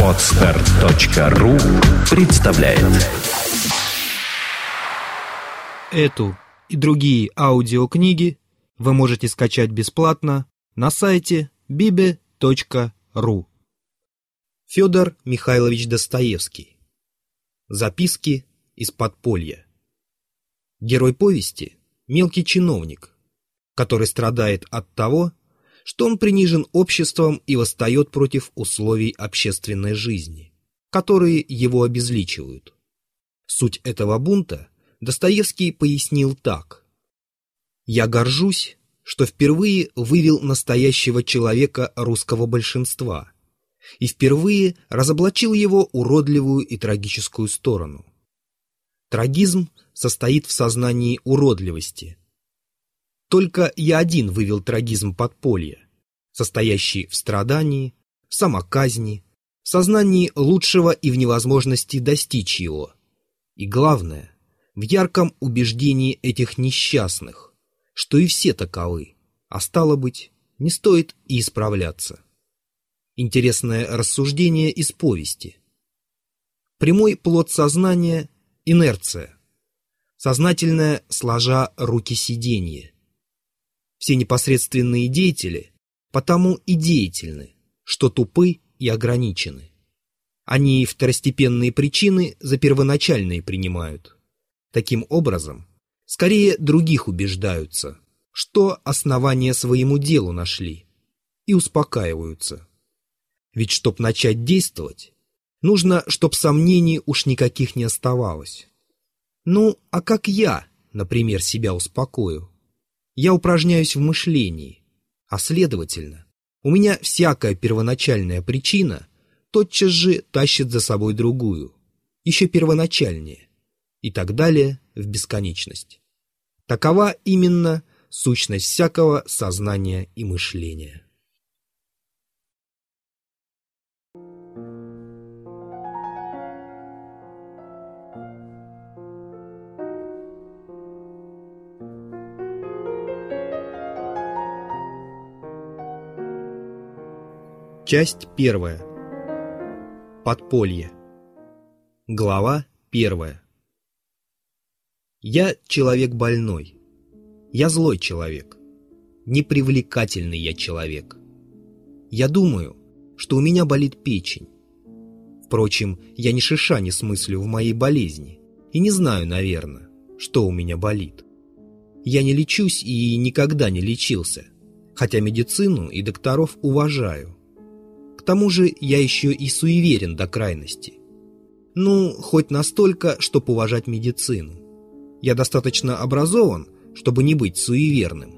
Отстар.ру представляет. Эту и другие аудиокниги вы можете скачать бесплатно на сайте bibe.ru Федор Михайлович Достоевский. Записки из подполья. Герой повести – мелкий чиновник, который страдает от того, что он принижен обществом и восстает против условий общественной жизни, которые его обезличивают. Суть этого бунта Достоевский пояснил так. «Я горжусь, что впервые вывел настоящего человека русского большинства и впервые разоблачил его уродливую и трагическую сторону. Трагизм состоит в сознании уродливости. Только я один вывел трагизм подполья, состоящий в страдании, самоказни, сознании лучшего и в невозможности достичь его. И главное, в ярком убеждении этих несчастных, что и все таковы, а стало быть, не стоит и исправляться. Интересное рассуждение из повести. Прямой плод сознания – инерция. Сознательное, сложа руки сиденье. Все непосредственные деятели потому и деятельны, что тупы и ограничены. Они второстепенные причины за первоначальные принимают. Таким образом, скорее других убеждаются, что основания своему делу нашли, и успокаиваются. Ведь чтоб начать действовать, нужно, чтоб сомнений уж никаких не оставалось. Ну, а как я, например, себя успокою? Я упражняюсь в мышлении, а следовательно, у меня всякая первоначальная причина тотчас же тащит за собой другую, еще первоначальнее, и так далее в бесконечность. Такова именно сущность всякого сознания и мышления. Часть первая. Подполье. Глава первая. Я человек больной. Я злой человек. Непривлекательный я человек. Я думаю, что у меня болит печень. Впрочем, я ни шиша не смыслю в моей болезни и не знаю, наверное, что у меня болит. Я не лечусь и никогда не лечился, хотя медицину и докторов уважаю тому же я еще и суеверен до крайности. Ну, хоть настолько, чтобы уважать медицину. Я достаточно образован, чтобы не быть суеверным.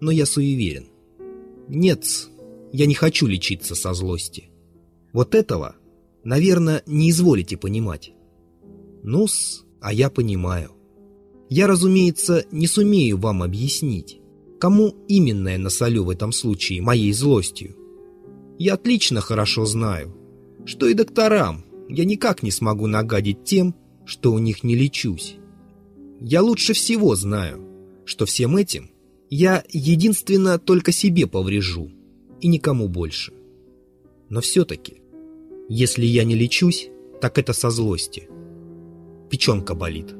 Но я суеверен. Нет, я не хочу лечиться со злости. Вот этого, наверное, не изволите понимать. Ну-с, а я понимаю. Я, разумеется, не сумею вам объяснить, кому именно я насолю в этом случае моей злостью я отлично хорошо знаю, что и докторам я никак не смогу нагадить тем, что у них не лечусь. Я лучше всего знаю, что всем этим я единственно только себе поврежу и никому больше. Но все-таки, если я не лечусь, так это со злости. Печенка болит.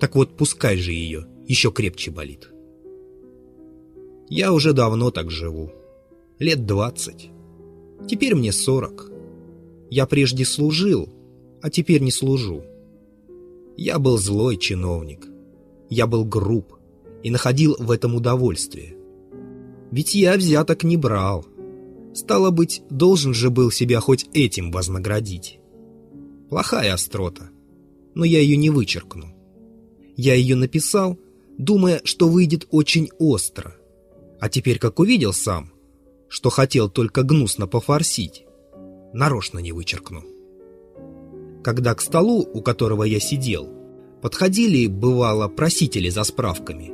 Так вот, пускай же ее еще крепче болит. Я уже давно так живу. Лет двадцать. Теперь мне сорок. Я прежде служил, а теперь не служу. Я был злой чиновник. Я был груб и находил в этом удовольствие. Ведь я взяток не брал. Стало быть, должен же был себя хоть этим вознаградить. Плохая острота, но я ее не вычеркну. Я ее написал, думая, что выйдет очень остро. А теперь, как увидел сам, что хотел только гнусно пофорсить, нарочно не вычеркну. Когда к столу, у которого я сидел, подходили, бывало, просители за справками,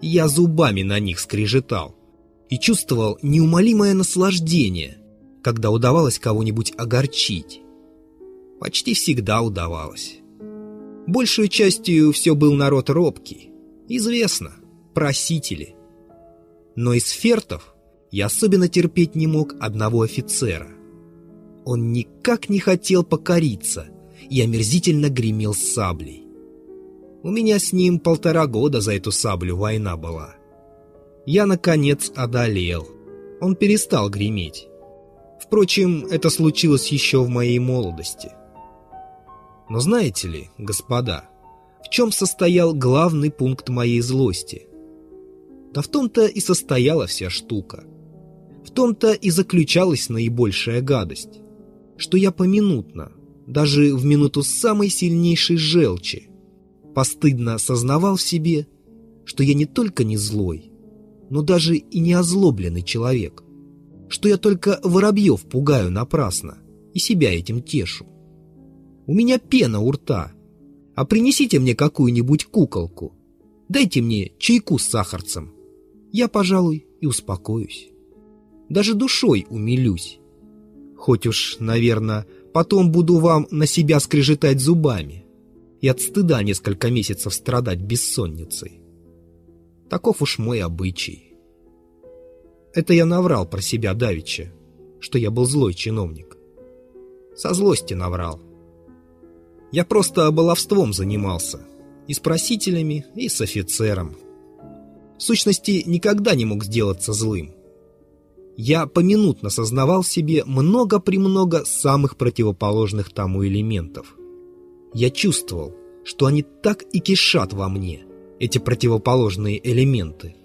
я зубами на них скрежетал и чувствовал неумолимое наслаждение, когда удавалось кого-нибудь огорчить. Почти всегда удавалось. Большую частью все был народ робкий. Известно, просители. Но из фертов я особенно терпеть не мог одного офицера. Он никак не хотел покориться и омерзительно гремел саблей. У меня с ним полтора года за эту саблю война была. Я, наконец, одолел. Он перестал греметь. Впрочем, это случилось еще в моей молодости. Но знаете ли, господа, в чем состоял главный пункт моей злости? Да в том-то и состояла вся штука. В том-то и заключалась наибольшая гадость, что я поминутно, даже в минуту самой сильнейшей желчи, постыдно осознавал в себе, что я не только не злой, но даже и не озлобленный человек, что я только воробьев пугаю напрасно и себя этим тешу. У меня пена у рта, а принесите мне какую-нибудь куколку, дайте мне чайку с сахарцем, я, пожалуй, и успокоюсь. Даже душой умилюсь. Хоть уж, наверное, потом буду вам на себя скрежетать зубами и от стыда несколько месяцев страдать бессонницей. Таков уж мой обычай. Это я наврал про себя давеча, что я был злой чиновник. Со злости наврал. Я просто баловством занимался, и с просителями, и с офицером. В сущности, никогда не мог сделаться злым. Я поминутно сознавал в себе много-премного самых противоположных тому элементов. Я чувствовал, что они так и кишат во мне, эти противоположные элементы.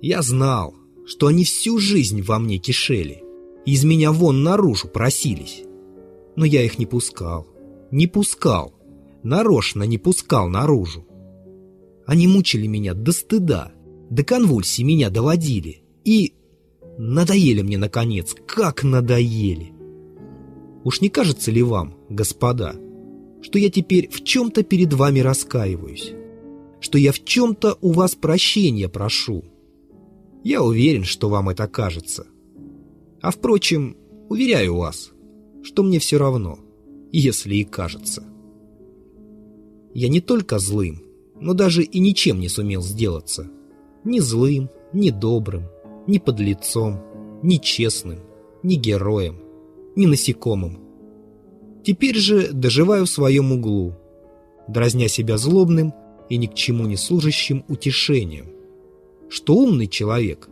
Я знал, что они всю жизнь во мне кишели, и из меня вон наружу просились. Но я их не пускал, не пускал, нарочно не пускал наружу. Они мучили меня до стыда, до конвульсий меня доводили, и Надоели мне, наконец, как надоели. Уж не кажется ли вам, господа, что я теперь в чем-то перед вами раскаиваюсь? Что я в чем-то у вас прощения прошу? Я уверен, что вам это кажется. А впрочем, уверяю вас, что мне все равно, если и кажется. Я не только злым, но даже и ничем не сумел сделаться. Ни злым, ни добрым, ни подлецом, ни честным, ни героем, ни насекомым. Теперь же доживаю в своем углу, дразня себя злобным и ни к чему не служащим утешением, что умный человек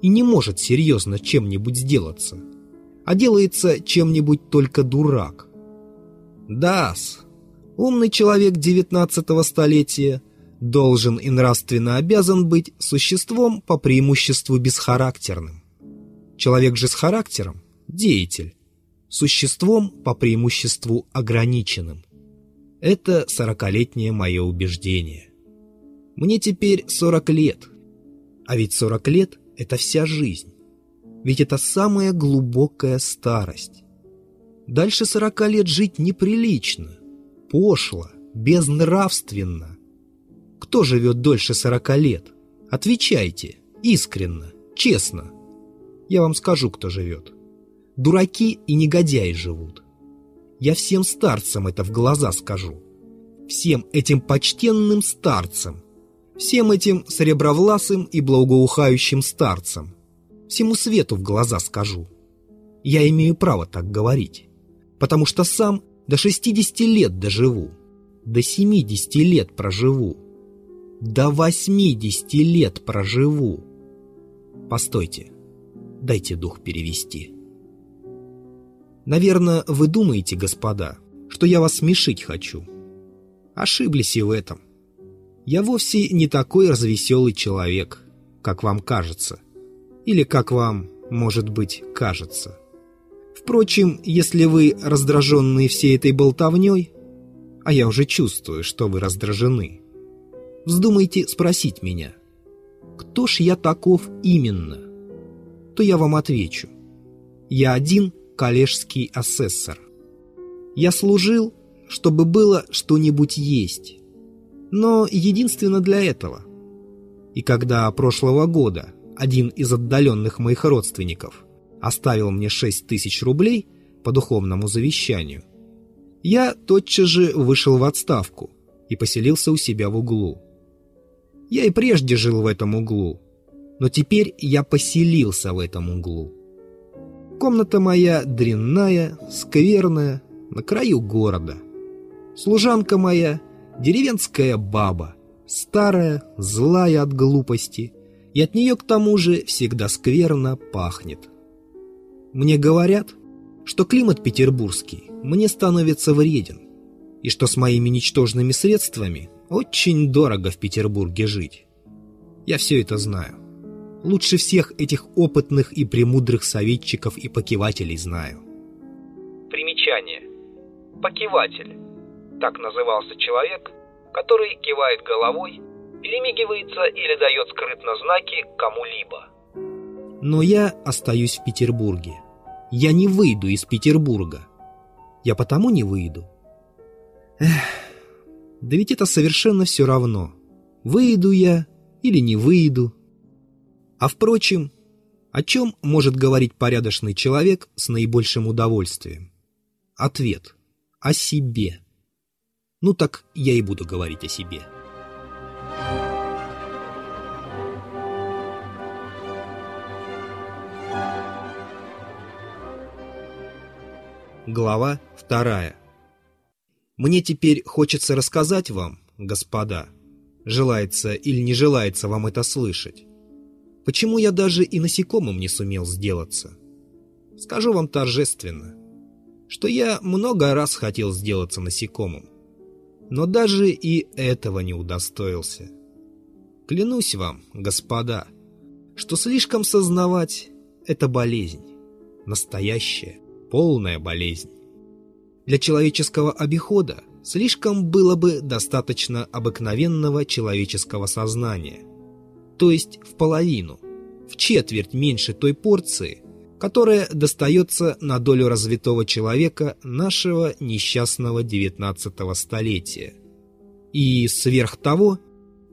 и не может серьезно чем-нибудь сделаться, а делается чем-нибудь только дурак. Да-с, умный человек девятнадцатого столетия должен и нравственно обязан быть существом по преимуществу бесхарактерным. Человек же с характером – деятель, существом по преимуществу ограниченным. Это сорокалетнее мое убеждение. Мне теперь сорок лет, а ведь сорок лет – это вся жизнь. Ведь это самая глубокая старость. Дальше сорока лет жить неприлично, пошло, безнравственно, кто живет дольше сорока лет? Отвечайте, искренно, честно. Я вам скажу, кто живет. Дураки и негодяи живут. Я всем старцам это в глаза скажу. Всем этим почтенным старцам. Всем этим сребровласым и благоухающим старцам. Всему свету в глаза скажу. Я имею право так говорить. Потому что сам до 60 лет доживу. До 70 лет проживу до 80 лет проживу. Постойте, дайте дух перевести. Наверное, вы думаете, господа, что я вас смешить хочу. Ошиблись и в этом. Я вовсе не такой развеселый человек, как вам кажется. Или как вам, может быть, кажется. Впрочем, если вы раздраженные всей этой болтовней, а я уже чувствую, что вы раздражены, вздумаете спросить меня, кто ж я таков именно, то я вам отвечу. Я один коллежский асессор. Я служил, чтобы было что-нибудь есть, но единственно для этого. И когда прошлого года один из отдаленных моих родственников оставил мне 6 тысяч рублей по духовному завещанию, я тотчас же вышел в отставку и поселился у себя в углу. Я и прежде жил в этом углу, но теперь я поселился в этом углу. Комната моя дрянная, скверная, на краю города. Служанка моя — деревенская баба, старая, злая от глупости, и от нее к тому же всегда скверно пахнет. Мне говорят, что климат петербургский мне становится вреден, и что с моими ничтожными средствами очень дорого в Петербурге жить. Я все это знаю. Лучше всех этих опытных и премудрых советчиков и покивателей знаю. Примечание. Покиватель. Так назывался человек, который кивает головой, перемигивается или дает скрытно знаки кому-либо. Но я остаюсь в Петербурге. Я не выйду из Петербурга. Я потому не выйду. Эх, да ведь это совершенно все равно. Выйду я или не выйду. А впрочем, о чем может говорить порядочный человек с наибольшим удовольствием? Ответ. О себе. Ну так я и буду говорить о себе. Глава вторая. Мне теперь хочется рассказать вам, господа, желается или не желается вам это слышать, почему я даже и насекомым не сумел сделаться. Скажу вам торжественно, что я много раз хотел сделаться насекомым, но даже и этого не удостоился. Клянусь вам, господа, что слишком сознавать — это болезнь, настоящая, полная болезнь. Для человеческого обихода слишком было бы достаточно обыкновенного человеческого сознания, то есть в половину, в четверть меньше той порции, которая достается на долю развитого человека нашего несчастного XIX столетия, и сверх того,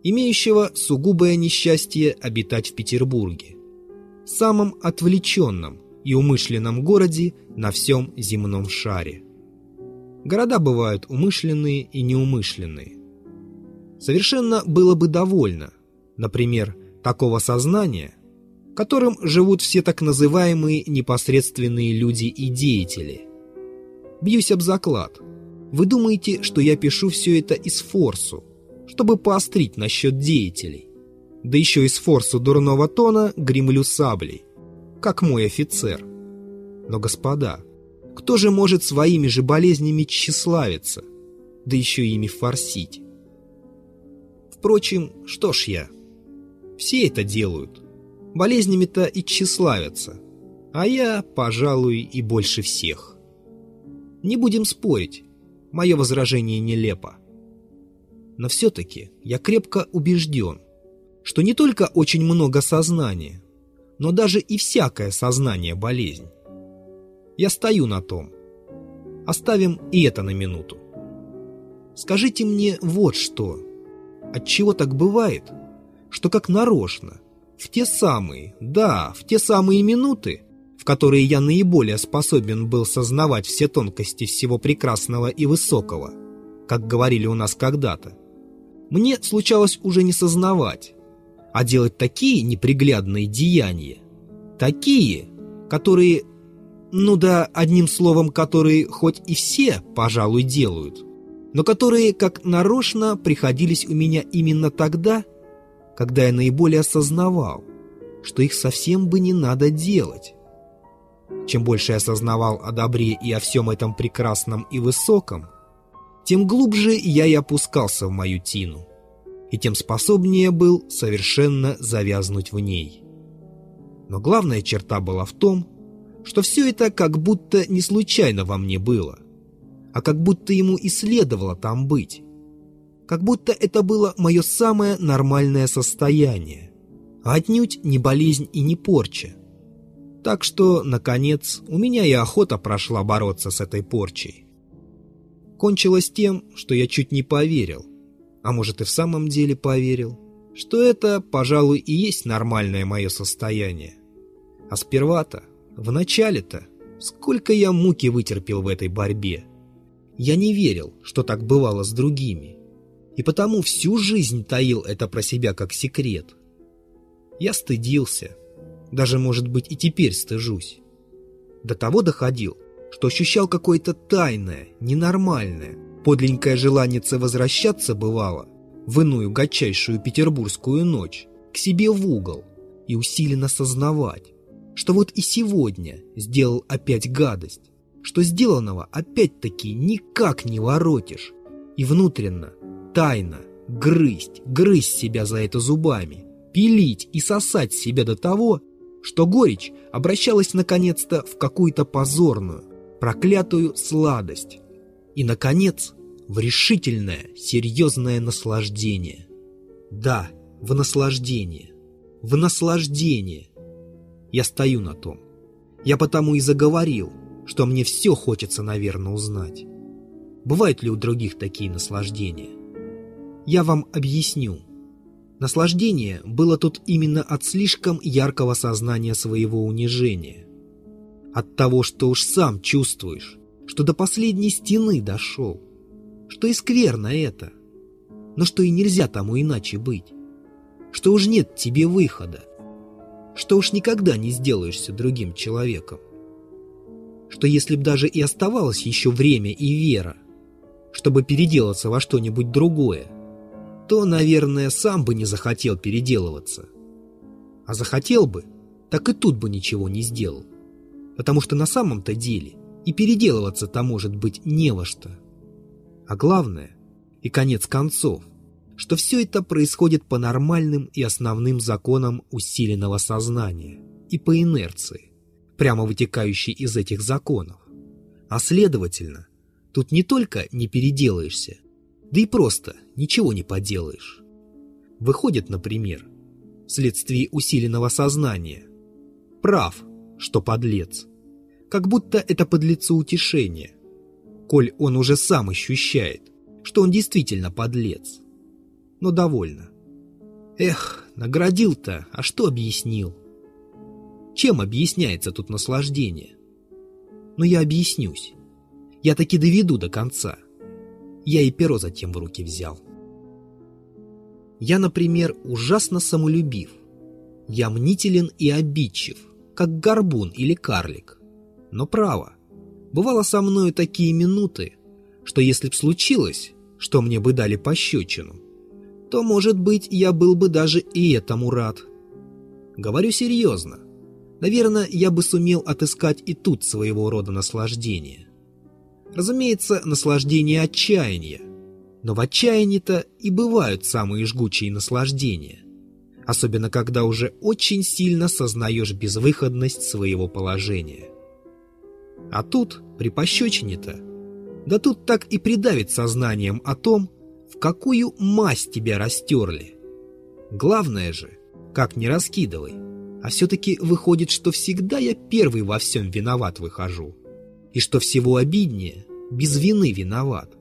имеющего сугубое несчастье обитать в Петербурге, самом отвлеченном и умышленном городе на всем земном шаре. Города бывают умышленные и неумышленные. Совершенно было бы довольно, например, такого сознания, которым живут все так называемые непосредственные люди и деятели. Бьюсь об заклад. Вы думаете, что я пишу все это из форсу, чтобы поострить насчет деятелей? Да еще из форсу дурного тона гремлю саблей, как мой офицер. Но, господа, кто же может своими же болезнями тщеславиться, да еще ими форсить? Впрочем, что ж я? Все это делают. Болезнями-то и тщеславятся. А я, пожалуй, и больше всех. Не будем спорить. Мое возражение нелепо. Но все-таки я крепко убежден, что не только очень много сознания, но даже и всякое сознание – болезнь. Я стою на том. Оставим и это на минуту. Скажите мне вот что. Отчего так бывает, что как нарочно, в те самые, да, в те самые минуты, в которые я наиболее способен был сознавать все тонкости всего прекрасного и высокого, как говорили у нас когда-то, мне случалось уже не сознавать, а делать такие неприглядные деяния, такие, которые ну да, одним словом, которые хоть и все, пожалуй, делают, но которые, как нарочно, приходились у меня именно тогда, когда я наиболее осознавал, что их совсем бы не надо делать. Чем больше я осознавал о добре и о всем этом прекрасном и высоком, тем глубже я и опускался в мою тину, и тем способнее был совершенно завязнуть в ней. Но главная черта была в том, что все это как будто не случайно во мне было, а как будто ему и следовало там быть. Как будто это было мое самое нормальное состояние, а отнюдь не болезнь и не порча. Так что, наконец, у меня и охота прошла бороться с этой порчей. Кончилось тем, что я чуть не поверил, а может и в самом деле поверил, что это, пожалуй, и есть нормальное мое состояние. А сперва-то в начале-то сколько я муки вытерпел в этой борьбе. Я не верил, что так бывало с другими. И потому всю жизнь таил это про себя как секрет. Я стыдился. Даже, может быть, и теперь стыжусь. До того доходил, что ощущал какое-то тайное, ненормальное, подлинное желание возвращаться бывало в иную гатчайшую петербургскую ночь к себе в угол и усиленно сознавать, что вот и сегодня сделал опять гадость, что сделанного опять-таки никак не воротишь, и внутренно, тайно, грызть, грызть себя за это зубами, пилить и сосать себя до того, что горечь обращалась наконец-то в какую-то позорную, проклятую сладость. И, наконец, в решительное, серьезное наслаждение. Да, в наслаждение. В наслаждение. Я стою на том. Я потому и заговорил, что мне все хочется, наверное, узнать. Бывают ли у других такие наслаждения? Я вам объясню. Наслаждение было тут именно от слишком яркого сознания своего унижения. От того, что уж сам чувствуешь, что до последней стены дошел. Что и скверно это. Но что и нельзя тому иначе быть. Что уж нет тебе выхода. Что уж никогда не сделаешься другим человеком. Что если б даже и оставалось еще время и вера, чтобы переделаться во что-нибудь другое, то, наверное, сам бы не захотел переделываться. А захотел бы, так и тут бы ничего не сделал. Потому что на самом-то деле и переделываться-то может быть не во что. А главное, и конец концов, что все это происходит по нормальным и основным законам усиленного сознания и по инерции, прямо вытекающей из этих законов. А следовательно, тут не только не переделаешься, да и просто ничего не поделаешь. Выходит, например, вследствие усиленного сознания. Прав, что подлец. Как будто это подлецу утешение, коль он уже сам ощущает, что он действительно подлец. Но довольно. Эх, наградил-то, а что объяснил? Чем объясняется тут наслаждение? Но я объяснюсь. Я таки доведу до конца я и перо затем в руки взял. Я, например, ужасно самолюбив. Я мнителен и обидчив, как горбун или карлик. Но право, бывало со мною такие минуты, что если б случилось, что мне бы дали пощечину, то, может быть, я был бы даже и этому рад. Говорю серьезно. Наверное, я бы сумел отыскать и тут своего рода наслаждение. Разумеется, наслаждение отчаяния. Но в отчаянии-то и бывают самые жгучие наслаждения. Особенно, когда уже очень сильно сознаешь безвыходность своего положения. А тут, при пощечине-то, да тут так и придавит сознанием о том, в какую масть тебя растерли. Главное же, как не раскидывай, а все-таки выходит, что всегда я первый во всем виноват выхожу и что всего обиднее, без вины виноват.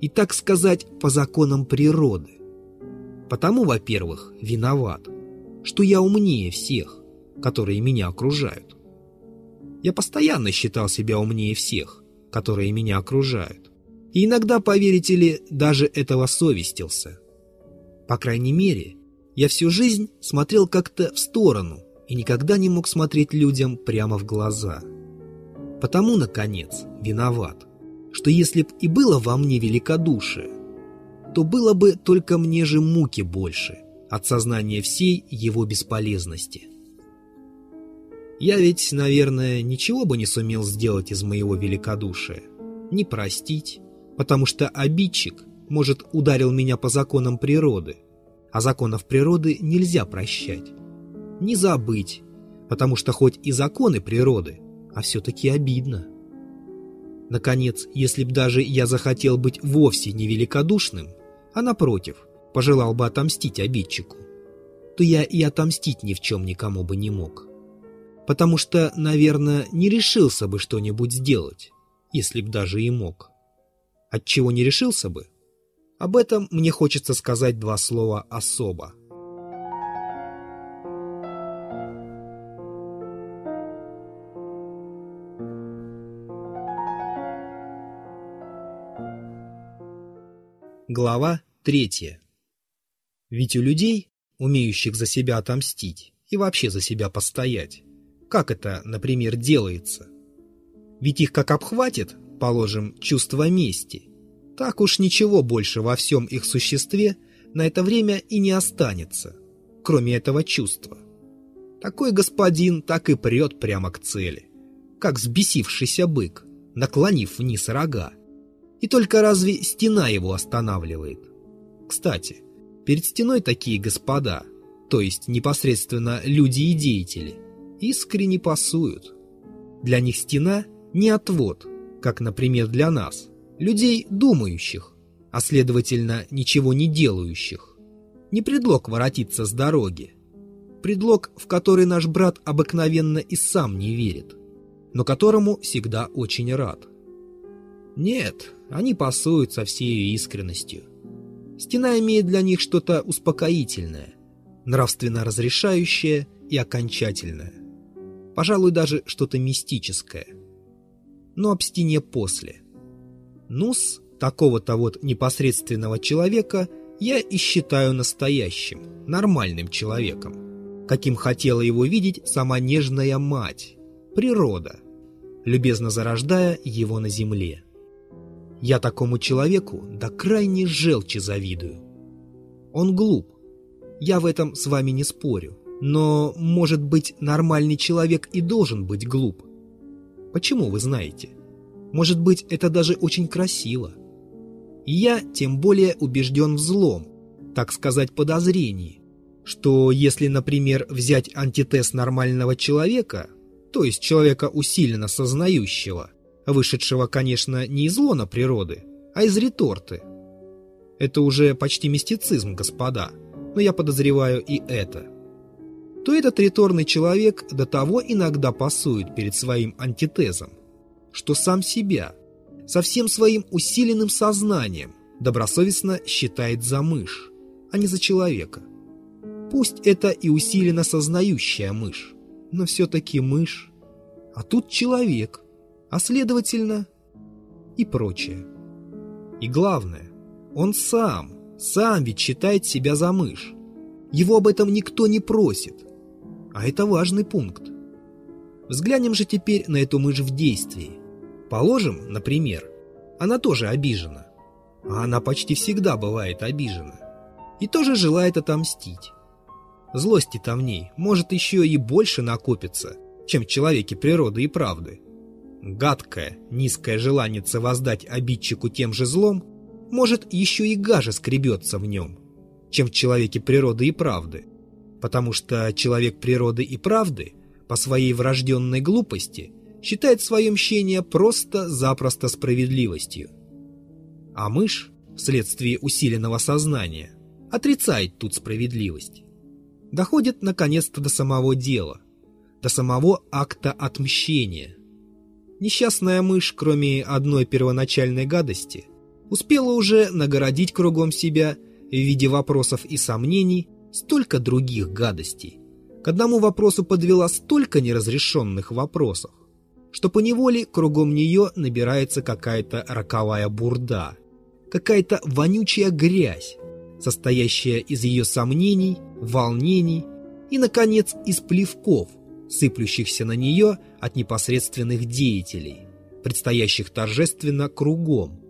И, так сказать, по законам природы. Потому, во-первых, виноват, что я умнее всех, которые меня окружают. Я постоянно считал себя умнее всех, которые меня окружают. И иногда, поверите ли, даже этого совестился. По крайней мере, я всю жизнь смотрел как-то в сторону и никогда не мог смотреть людям прямо в глаза. Потому, наконец, виноват, что если б и было во мне великодушие, то было бы только мне же муки больше от сознания всей его бесполезности. Я ведь, наверное, ничего бы не сумел сделать из моего великодушия, не простить, потому что обидчик, может, ударил меня по законам природы, а законов природы нельзя прощать, не забыть, потому что хоть и законы природы, а все-таки обидно. Наконец, если б даже я захотел быть вовсе не великодушным, а напротив, пожелал бы отомстить обидчику, то я и отомстить ни в чем никому бы не мог. Потому что, наверное, не решился бы что-нибудь сделать, если б даже и мог. Отчего не решился бы? Об этом мне хочется сказать два слова особо. Глава третья. Ведь у людей, умеющих за себя отомстить и вообще за себя постоять, как это, например, делается, Ведь их как обхватит, положим, чувство мести, так уж ничего больше во всем их существе на это время и не останется, кроме этого чувства. Такой господин так и прет прямо к цели, как взбесившийся бык, наклонив вниз рога. И только разве стена его останавливает? Кстати, перед стеной такие господа, то есть непосредственно люди и деятели, искренне пасуют. Для них стена не отвод, как, например, для нас, людей думающих, а следовательно, ничего не делающих. Не предлог воротиться с дороги. Предлог, в который наш брат обыкновенно и сам не верит, но которому всегда очень рад. Нет, они пасуют со всей искренностью. Стена имеет для них что-то успокоительное, нравственно разрешающее и окончательное. Пожалуй, даже что-то мистическое. Но об стене после. Нус, такого-то вот непосредственного человека, я и считаю настоящим, нормальным человеком, каким хотела его видеть сама нежная мать, природа, любезно зарождая его на земле. Я такому человеку до крайней желчи завидую. Он глуп, я в этом с вами не спорю, но, может быть, нормальный человек и должен быть глуп. Почему вы знаете? Может быть, это даже очень красиво. И я тем более убежден в злом, так сказать, подозрении, что если, например, взять антитез нормального человека, то есть человека усиленно сознающего, вышедшего, конечно, не из лона природы, а из реторты. Это уже почти мистицизм, господа, но я подозреваю и это. То этот реторный человек до того иногда пасует перед своим антитезом, что сам себя, со всем своим усиленным сознанием, добросовестно считает за мышь, а не за человека. Пусть это и усиленно сознающая мышь, но все-таки мышь, а тут человек, а следовательно и прочее. И главное, он сам, сам ведь считает себя за мышь. Его об этом никто не просит. А это важный пункт. Взглянем же теперь на эту мышь в действии. Положим, например, она тоже обижена. А она почти всегда бывает обижена. И тоже желает отомстить. Злости-то в ней может еще и больше накопиться, чем в человеке природы и правды. Гадкое, низкое желание воздать обидчику тем же злом может еще и гаже скребется в нем, чем в человеке природы и правды, потому что человек природы и правды по своей врожденной глупости считает свое мщение просто-запросто справедливостью. А мышь, вследствие усиленного сознания, отрицает тут справедливость. Доходит наконец-то до самого дела, до самого акта отмщения. Несчастная мышь, кроме одной первоначальной гадости, успела уже нагородить кругом себя в виде вопросов и сомнений столько других гадостей. К одному вопросу подвела столько неразрешенных вопросов, что поневоле кругом нее набирается какая-то роковая бурда, какая-то вонючая грязь, состоящая из ее сомнений, волнений и, наконец, из плевков, сыплющихся на нее от непосредственных деятелей, предстоящих торжественно кругом,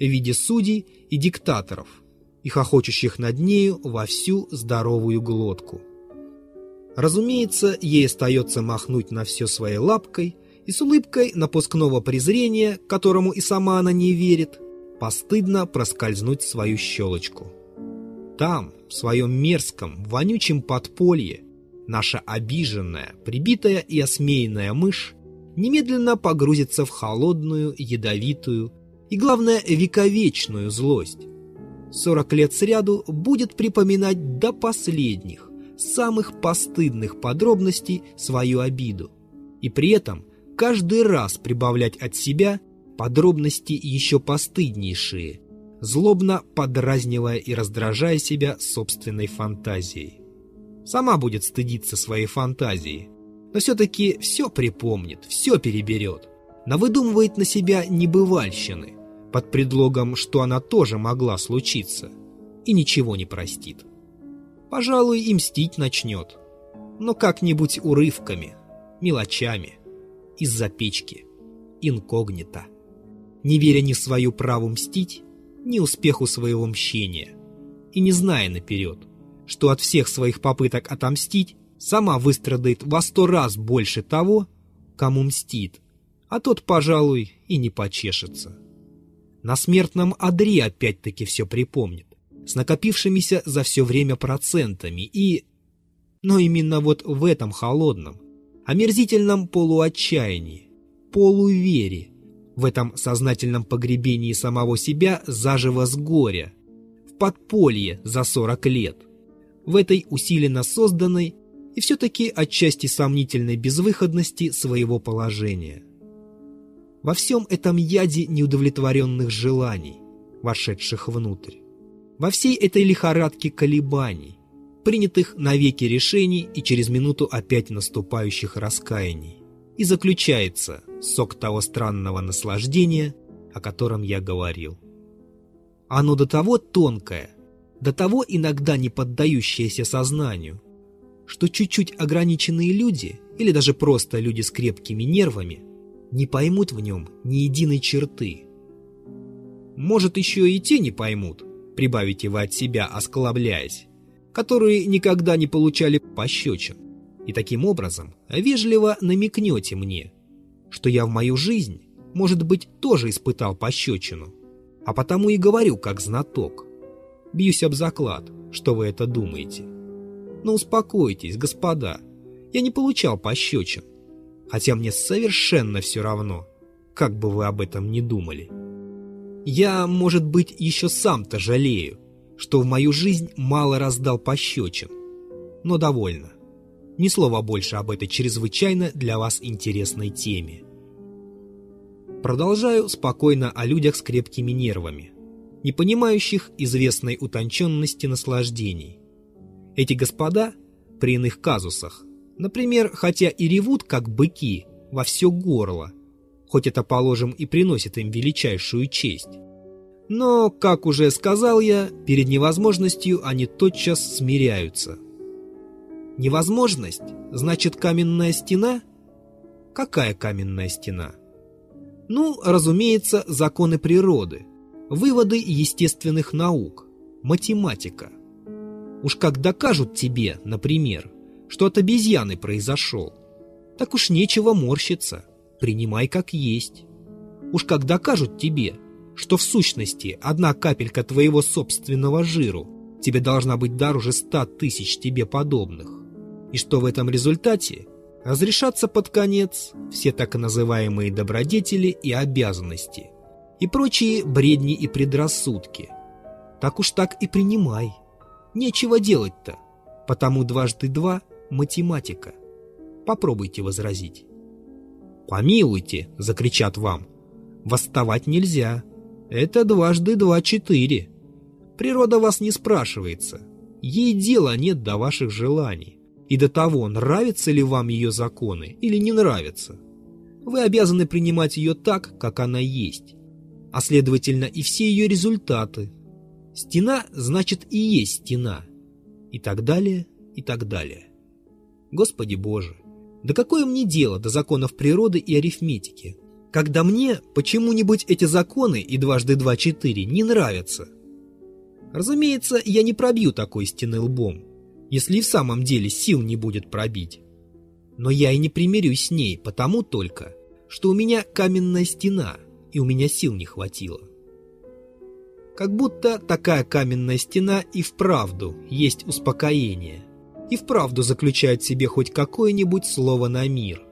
в виде судей и диктаторов, и хохочущих над нею во всю здоровую глотку. Разумеется, ей остается махнуть на все своей лапкой и с улыбкой напускного презрения, которому и сама она не верит, постыдно проскользнуть свою щелочку. Там, в своем мерзком, вонючем подполье, наша обиженная, прибитая и осмеянная мышь немедленно погрузится в холодную, ядовитую и, главное, вековечную злость. Сорок лет сряду будет припоминать до последних, самых постыдных подробностей свою обиду, и при этом каждый раз прибавлять от себя подробности еще постыднейшие, злобно подразнивая и раздражая себя собственной фантазией. Сама будет стыдиться своей фантазии, но все-таки все припомнит, все переберет, навыдумывает на себя небывальщины, под предлогом, что она тоже могла случиться, и ничего не простит. Пожалуй, и мстить начнет, но как-нибудь урывками, мелочами – из-за печки, инкогнито, не веря ни свою праву мстить, ни успеху своего мщения, и не зная наперед, что от всех своих попыток отомстить сама выстрадает во сто раз больше того, кому мстит, а тот, пожалуй, и не почешется. На смертном одре опять-таки все припомнит, с накопившимися за все время процентами и... Но именно вот в этом холодном, омерзительном полуотчаянии, полувере, в этом сознательном погребении самого себя заживо с горя, в подполье за 40 лет, в этой усиленно созданной и все-таки отчасти сомнительной безвыходности своего положения. Во всем этом яде неудовлетворенных желаний, вошедших внутрь, во всей этой лихорадке колебаний, принятых навеки решений и через минуту опять наступающих раскаяний, и заключается сок того странного наслаждения, о котором я говорил. Оно до того тонкое, до того иногда не поддающееся сознанию, что чуть-чуть ограниченные люди, или даже просто люди с крепкими нервами, не поймут в нем ни единой черты. Может, еще и те не поймут, прибавите вы от себя, осклабляясь, которые никогда не получали пощечин, и таким образом вежливо намекнете мне, что я в мою жизнь, может быть, тоже испытал пощечину, а потому и говорю как знаток. Бьюсь об заклад, что вы это думаете. Но успокойтесь, господа, я не получал пощечин, хотя мне совершенно все равно, как бы вы об этом не думали. Я, может быть, еще сам-то жалею, что в мою жизнь мало раздал пощечин, но довольно. Ни слова больше об этой чрезвычайно для вас интересной теме. Продолжаю спокойно о людях с крепкими нервами, не понимающих известной утонченности наслаждений. Эти господа при иных казусах, например, хотя и ревут, как быки, во все горло, хоть это, положим, и приносит им величайшую честь. Но, как уже сказал я, перед невозможностью они тотчас смиряются. Невозможность значит каменная стена? Какая каменная стена? Ну, разумеется, законы природы, выводы естественных наук, математика. Уж как докажут тебе, например, что от обезьяны произошел, так уж нечего морщиться, принимай как есть. Уж как докажут тебе, что в сущности одна капелька твоего собственного жиру тебе должна быть дороже ста тысяч тебе подобных, и что в этом результате разрешатся под конец все так называемые добродетели и обязанности и прочие бредни и предрассудки. Так уж так и принимай. Нечего делать-то, потому дважды два — математика. Попробуйте возразить. «Помилуйте!» — закричат вам. «Восставать нельзя. Это дважды два — четыре. Природа вас не спрашивается. Ей дела нет до ваших желаний и до того, нравятся ли вам ее законы или не нравятся. Вы обязаны принимать ее так, как она есть, а следовательно и все ее результаты. Стена значит и есть стена, и так далее, и так далее. Господи Боже, да какое мне дело до законов природы и арифметики, когда мне почему-нибудь эти законы и дважды два четыре не нравятся? Разумеется, я не пробью такой стены лбом, если и в самом деле сил не будет пробить. Но я и не примирюсь с ней, потому только, что у меня каменная стена, и у меня сил не хватило. Как будто такая каменная стена и вправду есть успокоение, и вправду заключает в себе хоть какое-нибудь слово на мир,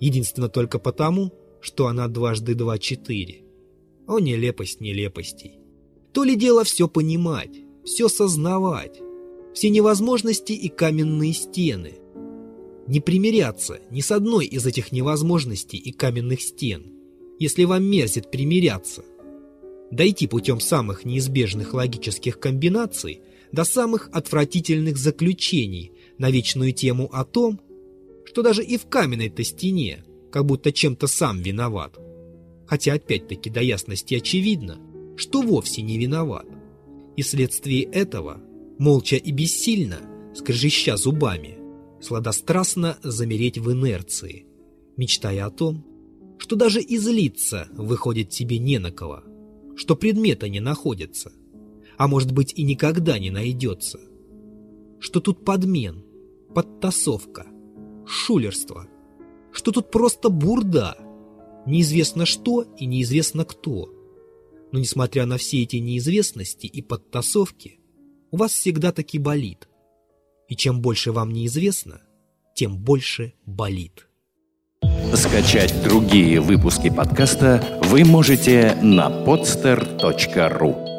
единственно только потому, что она дважды два четыре. О, нелепость нелепостей! То ли дело все понимать, все сознавать, все невозможности и каменные стены. Не примиряться ни с одной из этих невозможностей и каменных стен, если вам мерзит примиряться. Дойти путем самых неизбежных логических комбинаций до самых отвратительных заключений на вечную тему о том, что даже и в каменной-то стене как будто чем-то сам виноват. Хотя опять-таки до ясности очевидно, что вовсе не виноват. И вследствие этого молча и бессильно, скрежеща зубами, сладострастно замереть в инерции, мечтая о том, что даже излиться выходит тебе не на кого, что предмета не находится, а может быть и никогда не найдется, что тут подмен, подтасовка, шулерство, что тут просто бурда, неизвестно что и неизвестно кто. Но несмотря на все эти неизвестности и подтасовки, у вас всегда таки болит. И чем больше вам неизвестно, тем больше болит. Скачать другие выпуски подкаста вы можете на podster.ru